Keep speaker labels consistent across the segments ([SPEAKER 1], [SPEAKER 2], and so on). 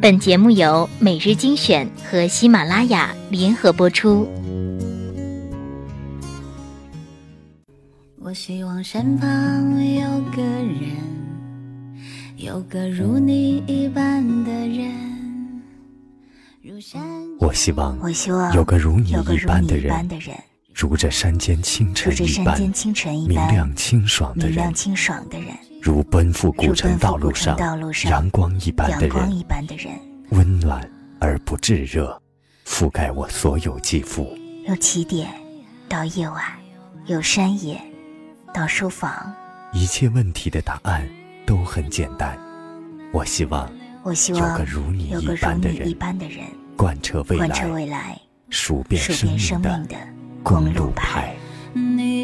[SPEAKER 1] 本节目由每日精选和喜马拉雅联合播出。
[SPEAKER 2] 我希望身旁有个人，有个如你一般的人。
[SPEAKER 3] 我希望，
[SPEAKER 1] 我希望
[SPEAKER 3] 有个如你
[SPEAKER 1] 一
[SPEAKER 3] 般的
[SPEAKER 1] 人，
[SPEAKER 3] 如这山间清晨一般明亮清爽的人，如奔赴古城道路上阳光一般的人，温暖而不炙热，覆盖我所有肌肤。
[SPEAKER 1] 由起点到夜晚，由山野到书房，
[SPEAKER 3] 一切问题的答案都很简单。我希望，
[SPEAKER 1] 我希望
[SPEAKER 3] 有个如你
[SPEAKER 1] 一
[SPEAKER 3] 般的
[SPEAKER 1] 人，
[SPEAKER 3] 贯彻未
[SPEAKER 1] 来，
[SPEAKER 3] 数遍
[SPEAKER 1] 生
[SPEAKER 3] 命的
[SPEAKER 1] 公
[SPEAKER 3] 路
[SPEAKER 1] 牌。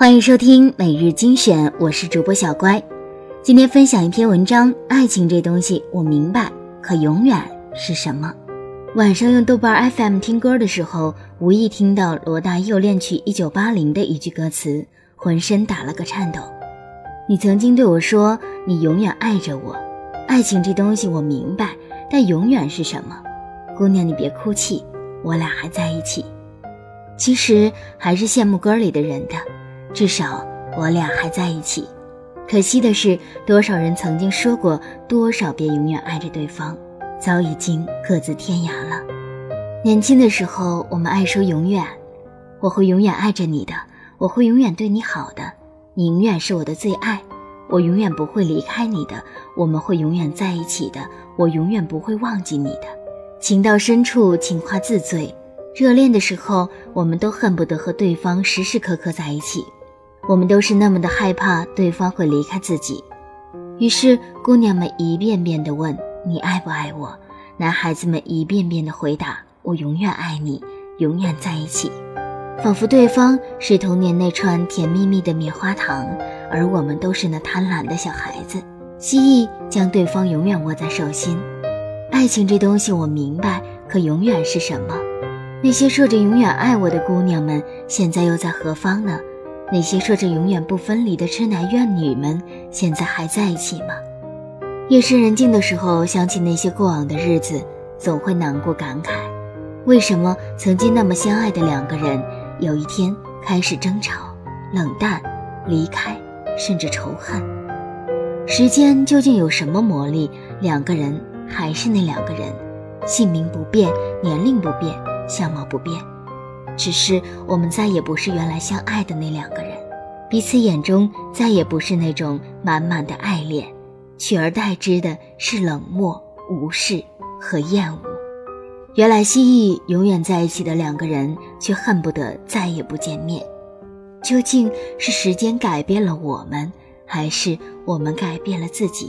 [SPEAKER 1] 欢迎收听每日精选，我是主播小乖。今天分享一篇文章：爱情这东西，我明白，可永远是什么？晚上用豆瓣 FM 听歌的时候，无意听到罗大佑恋曲《一九八零》的一句歌词，浑身打了个颤抖。你曾经对我说，你永远爱着我。爱情这东西我明白，但永远是什么？姑娘，你别哭泣，我俩还在一起。其实还是羡慕歌里的人的，至少我俩还在一起。可惜的是，多少人曾经说过多少遍永远爱着对方。早已经各自天涯了。年轻的时候，我们爱说永远，我会永远爱着你的，我会永远对你好的，你永远是我的最爱，我永远不会离开你的，我们会永远在一起的，我永远不会忘记你的。情到深处，情话自醉。热恋的时候，我们都恨不得和对方时时刻刻在一起，我们都是那么的害怕对方会离开自己，于是姑娘们一遍遍地问。你爱不爱我？男孩子们一遍遍的回答：“我永远爱你，永远在一起。”仿佛对方是童年那串甜蜜蜜的棉花糖，而我们都是那贪婪的小孩子，蜥蜴将对方永远握在手心。爱情这东西我明白，可永远是什么？那些说着永远爱我的姑娘们，现在又在何方呢？那些说着永远不分离的痴男怨女们，现在还在一起吗？夜深人静的时候，想起那些过往的日子，总会难过感慨：为什么曾经那么相爱的两个人，有一天开始争吵、冷淡、离开，甚至仇恨？时间究竟有什么魔力？两个人还是那两个人，姓名不变，年龄不变，相貌不变，只是我们再也不是原来相爱的那两个人，彼此眼中再也不是那种满满的爱恋。取而代之的是冷漠、无视和厌恶。原来蜥蜴永远在一起的两个人，却恨不得再也不见面。究竟是时间改变了我们，还是我们改变了自己？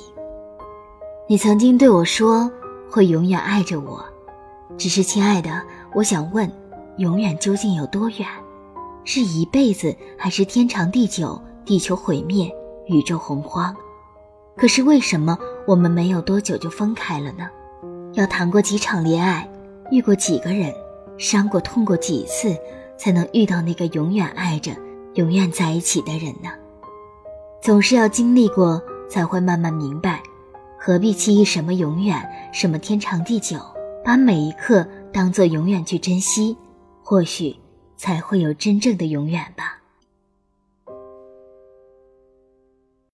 [SPEAKER 1] 你曾经对我说会永远爱着我，只是亲爱的，我想问，永远究竟有多远？是一辈子，还是天长地久？地球毁灭，宇宙洪荒？可是为什么我们没有多久就分开了呢？要谈过几场恋爱，遇过几个人，伤过痛过几次，才能遇到那个永远爱着、永远在一起的人呢？总是要经历过，才会慢慢明白，何必期什么永远，什么天长地久？把每一刻当做永远去珍惜，或许才会有真正的永远吧。